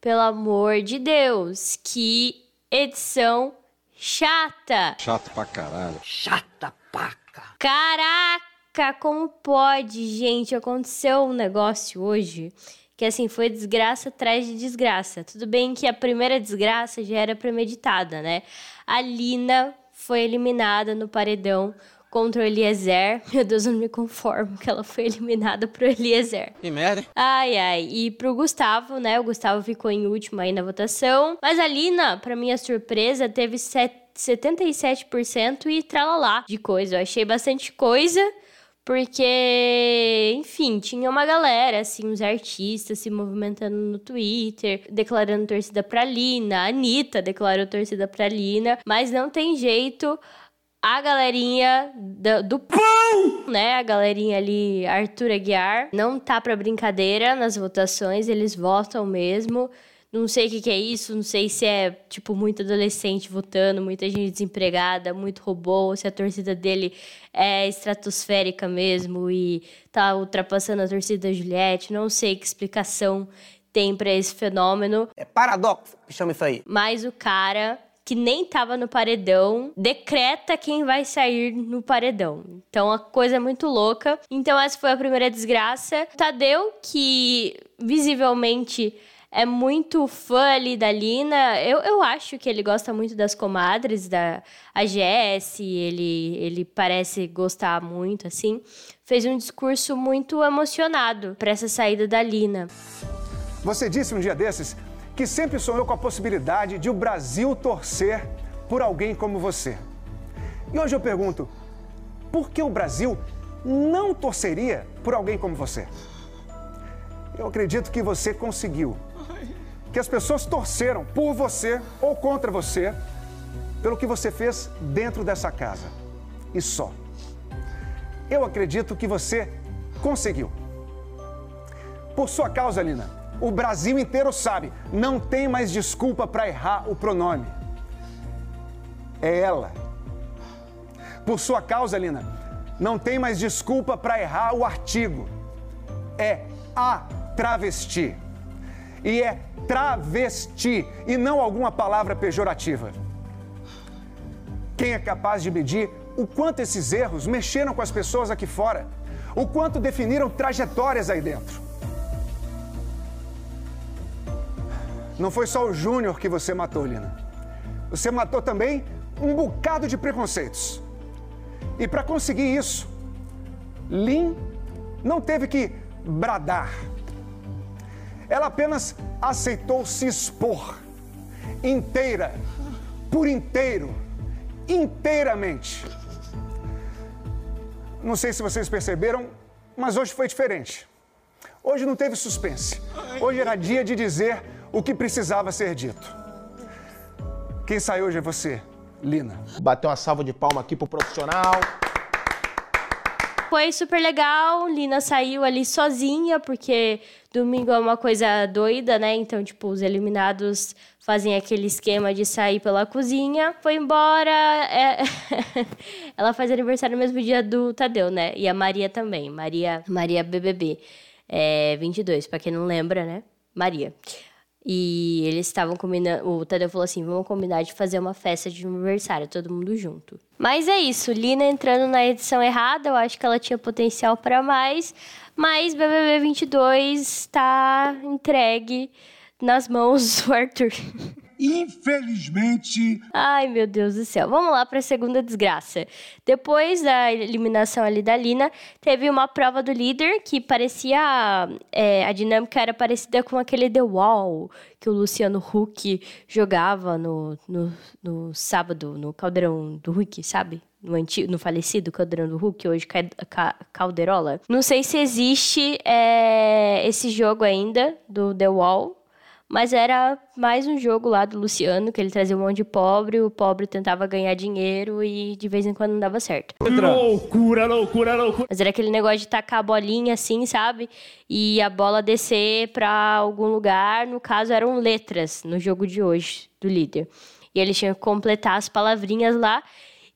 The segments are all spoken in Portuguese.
Pelo amor de Deus, que edição chata! Chato pra caralho. Chata paca. Caraca, como pode, gente? Aconteceu um negócio hoje que assim foi desgraça atrás de desgraça. Tudo bem que a primeira desgraça já era premeditada, né? A Lina foi eliminada no paredão contra o Eliezer. Meu Deus, eu não me conformo que ela foi eliminada pro Eliezer. Que merda. Ai, ai. E pro Gustavo, né? O Gustavo ficou em último aí na votação. Mas a Lina, pra minha surpresa, teve set- 77% e tralalá de coisa. Eu achei bastante coisa. Porque, enfim, tinha uma galera, assim, uns artistas se movimentando no Twitter, declarando torcida pra Lina. A Anitta declarou torcida pra Lina. Mas não tem jeito, a galerinha do, do pão, né? A galerinha ali, Arthur Aguiar, não tá pra brincadeira nas votações, eles votam mesmo. Não sei o que, que é isso, não sei se é, tipo, muito adolescente votando, muita gente desempregada, muito robô, se a torcida dele é estratosférica mesmo e tá ultrapassando a torcida da Juliette. Não sei que explicação tem pra esse fenômeno. É paradoxo que chama isso aí. Mas o cara que nem tava no paredão decreta quem vai sair no paredão. Então a coisa é muito louca. Então essa foi a primeira desgraça. Tadeu, que visivelmente é muito fã ali da Lina. Eu, eu acho que ele gosta muito das comadres, da AGS, ele, ele parece gostar muito, assim. Fez um discurso muito emocionado para essa saída da Lina. Você disse um dia desses que sempre sonhou com a possibilidade de o Brasil torcer por alguém como você. E hoje eu pergunto: por que o Brasil não torceria por alguém como você? Eu acredito que você conseguiu. Que as pessoas torceram por você ou contra você pelo que você fez dentro dessa casa. E só. Eu acredito que você conseguiu. Por sua causa, Lina, o Brasil inteiro sabe, não tem mais desculpa para errar o pronome. É ela. Por sua causa, Lina, não tem mais desculpa para errar o artigo. É a travesti. E é travesti e não alguma palavra pejorativa. Quem é capaz de medir o quanto esses erros mexeram com as pessoas aqui fora? O quanto definiram trajetórias aí dentro? Não foi só o Júnior que você matou, Lina. Você matou também um bocado de preconceitos. E para conseguir isso, Lin não teve que bradar. Ela apenas aceitou se expor inteira, por inteiro, inteiramente. Não sei se vocês perceberam, mas hoje foi diferente. Hoje não teve suspense. Hoje era dia de dizer o que precisava ser dito. Quem saiu hoje é você, Lina. Bateu uma salva de palma aqui pro profissional. Foi super legal, Lina saiu ali sozinha, porque domingo é uma coisa doida, né? Então, tipo, os eliminados fazem aquele esquema de sair pela cozinha. Foi embora. é- Ela faz aniversário no mesmo dia do Tadeu, né? E a Maria também. Maria, Maria BBB. É 22, pra quem não lembra, né? Maria. E eles estavam combinando. O Tadeu falou assim: vamos combinar de fazer uma festa de aniversário, todo mundo junto. Mas é isso, Lina entrando na edição errada, eu acho que ela tinha potencial para mais. Mas BBB 22 tá entregue nas mãos do Arthur. Infelizmente, Ai, meu Deus do céu. Vamos lá para a segunda desgraça. Depois da eliminação ali da Lina, teve uma prova do líder que parecia. é, a dinâmica era parecida com aquele The Wall que o Luciano Huck jogava no, no, no sábado, no caldeirão do Huck, sabe? No, antigo, no falecido caldeirão do Huck, hoje Ca- Calderola. Não sei se existe é, esse jogo ainda do The Wall. Mas era mais um jogo lá do Luciano, que ele trazia um monte de pobre, o pobre tentava ganhar dinheiro e de vez em quando não dava certo. Loucura, loucura, loucura. Mas era aquele negócio de tacar a bolinha assim, sabe? E a bola descer pra algum lugar. No caso, eram letras no jogo de hoje, do líder. E eles tinham que completar as palavrinhas lá.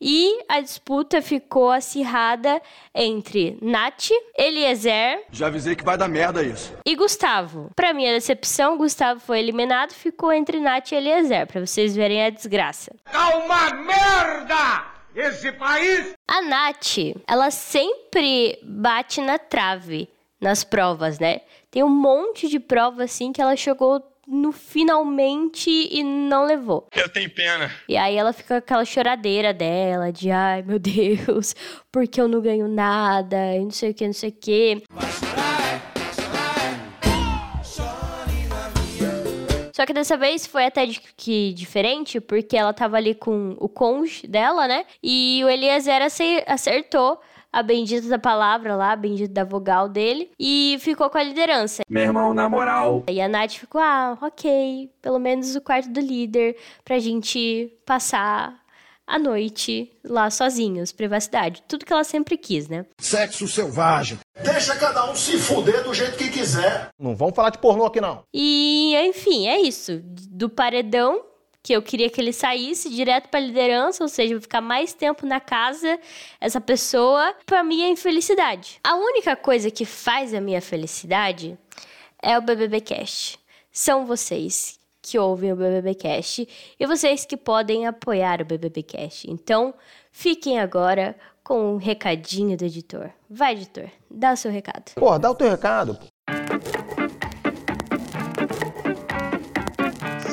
E a disputa ficou acirrada entre Nath, Eliezer Já avisei que vai dar merda isso. e Gustavo. Pra minha decepção, Gustavo foi eliminado, ficou entre Nath e Eliezer, pra vocês verem a desgraça. É uma merda! Esse país A Nath, ela sempre bate na trave nas provas, né? Tem um monte de prova assim que ela chegou no finalmente e não levou. Eu tenho pena. E aí ela fica com aquela choradeira dela de ai meu Deus, porque eu não ganho nada, e não sei o que, não sei o que. Só que dessa vez foi até de- que diferente, porque ela tava ali com o cônjuge dela, né? E o Eliezer ace- acertou a bendita da palavra lá, a bendita da vogal dele, e ficou com a liderança. Meu irmão, na moral. E a Nath ficou, ah, ok, pelo menos o quarto do líder, pra gente passar a noite lá sozinhos, privacidade. Tudo que ela sempre quis, né? Sexo selvagem. Deixa cada um se fuder do jeito que quiser. Não vamos falar de pornô aqui, não. E, enfim, é isso. Do paredão, que eu queria que ele saísse direto pra liderança, ou seja, ficar mais tempo na casa, essa pessoa, pra minha infelicidade. A única coisa que faz a minha felicidade é o BBB Cast. São vocês que ouvem o BBB Cast e vocês que podem apoiar o BBB Cast. Então, fiquem agora com um recadinho do editor. Vai, editor, dá o seu recado. Porra, dá o teu recado, pô.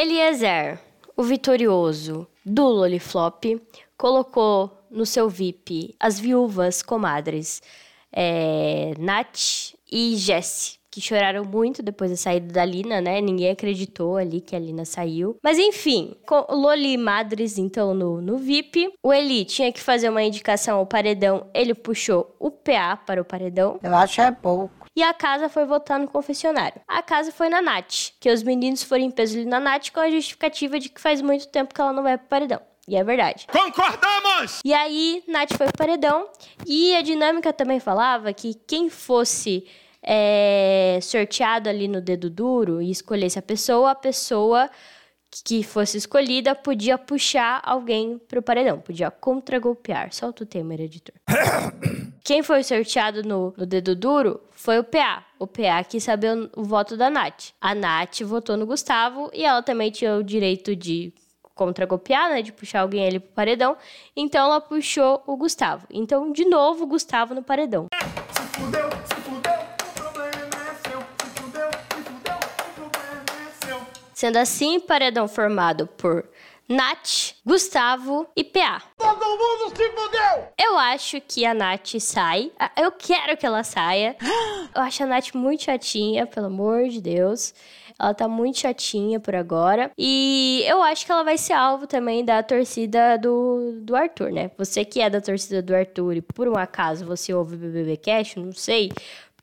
Eliezer, o vitorioso do Loliflop, colocou no seu VIP as viúvas comadres é, Nath e Jessie, que choraram muito depois da saída da Lina, né? Ninguém acreditou ali que a Lina saiu. Mas enfim, com Loli Madres, então, no, no VIP. O Eli tinha que fazer uma indicação ao paredão, ele puxou o PA para o paredão. Eu acho é pouco. E a casa foi votar no confessionário. A casa foi na Nath, que os meninos foram em peso ali na Nath com a justificativa de que faz muito tempo que ela não vai pro paredão. E é verdade. Concordamos! E aí, Nath foi pro paredão. E a dinâmica também falava que quem fosse é, sorteado ali no dedo duro e escolhesse a pessoa, a pessoa que fosse escolhida podia puxar alguém pro paredão, podia contragolpear. Solta o tema, editor. Quem foi sorteado no, no dedo duro foi o PA. O PA quis saber o, o voto da Nath. A Nath votou no Gustavo e ela também tinha o direito de contragolpear, né? De puxar alguém ali pro paredão. Então ela puxou o Gustavo. Então, de novo, o Gustavo no paredão. Se fudeu, se Sendo assim, paredão formado por Nath, Gustavo e PA. Todo mundo se fudeu! Eu acho que a Nath sai. Ah, Eu quero que ela saia. Eu acho a Nath muito chatinha, pelo amor de Deus. Ela tá muito chatinha por agora. E eu acho que ela vai ser alvo também da torcida do, do Arthur, né? Você que é da torcida do Arthur e por um acaso você ouve o BBB Cash, não sei.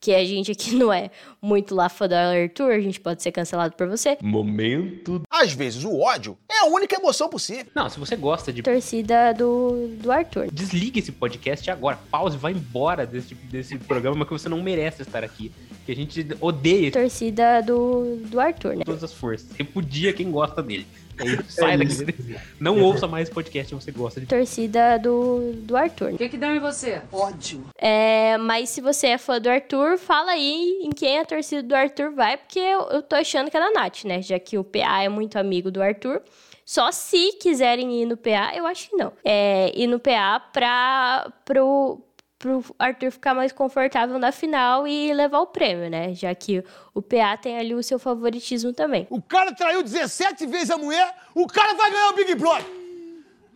Porque a gente aqui não é muito lá fã do Arthur, a gente pode ser cancelado por você. Momento. Às vezes o ódio é a única emoção possível. Não, se você gosta de. Torcida do, do Arthur. Desligue esse podcast agora. Pause, vai embora desse, desse programa, porque você não merece estar aqui. Que a gente odeia Torcida do, do Arthur, né? todas as forças. Repudia quem gosta dele. É isso, sai daqui. Não ouça mais podcast se você gosta de. Torcida do, do Arthur. O que que deu em você? Ódio. É, mas se você é fã do Arthur, fala aí em quem a torcida do Arthur vai, porque eu, eu tô achando que é da Nath, né? Já que o PA é muito amigo do Arthur. Só se quiserem ir no PA, eu acho que não. É, ir no PA pra, pro, pro Arthur ficar mais confortável na final e levar o prêmio, né? Já que o PA tem ali o seu favoritismo também. O cara traiu 17 vezes a mulher, o cara vai ganhar o Big Brother.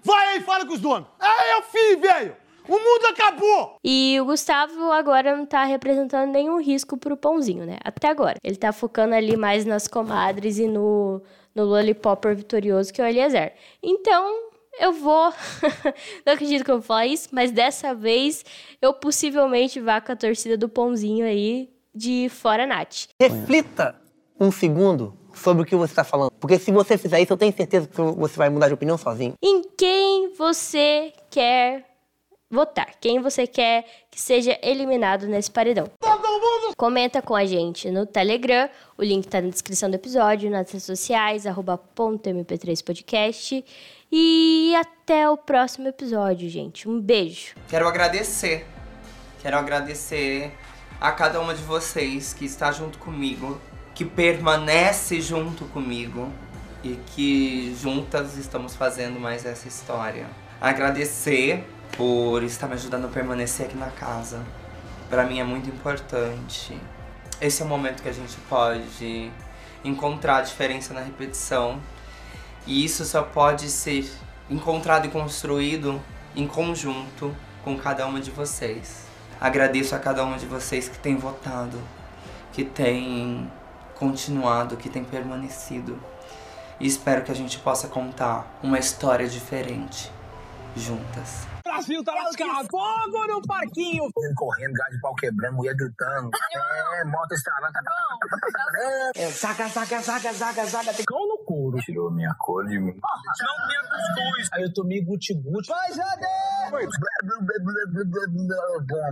Vai aí fala com os donos. É, eu filho, velho. O mundo acabou. E o Gustavo agora não tá representando nenhum risco pro Pãozinho, né? Até agora. Ele tá focando ali mais nas comadres e no, no Lollipopper vitorioso, que é o Eliezer. Então, eu vou. não acredito que eu vou falar isso, mas dessa vez eu possivelmente vá com a torcida do Pãozinho aí de fora Nath. Reflita um segundo sobre o que você está falando. Porque se você fizer isso, eu tenho certeza que você vai mudar de opinião sozinho. Em quem você quer votar? Quem você quer que seja eliminado nesse paredão? Comenta com a gente no Telegram, o link tá na descrição do episódio, nas redes sociais, arroba ponto .mp3podcast. E até o próximo episódio, gente. Um beijo. Quero agradecer. Quero agradecer a cada uma de vocês que está junto comigo, que permanece junto comigo e que juntas estamos fazendo mais essa história. Agradecer por estar me ajudando a permanecer aqui na casa. Pra mim é muito importante. Esse é o momento que a gente pode encontrar a diferença na repetição. E isso só pode ser encontrado e construído em conjunto com cada uma de vocês. Agradeço a cada uma de vocês que tem votado, que tem continuado, que tem permanecido. E espero que a gente possa contar uma história diferente juntas. Brasil tá lascado. Fogo no parquinho. Correndo, gás de pau quebrando, mulher gritando. É, moto estralando. É, saca, saca, saca, saca, saca. Tem cão no couro. Tirou minha cor de mim. Não minha cuscuz. Aí eu tomei guti-guti. Vai, Jade!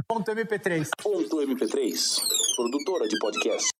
Ponto MP3. Ponto MP3. Produtora de podcast.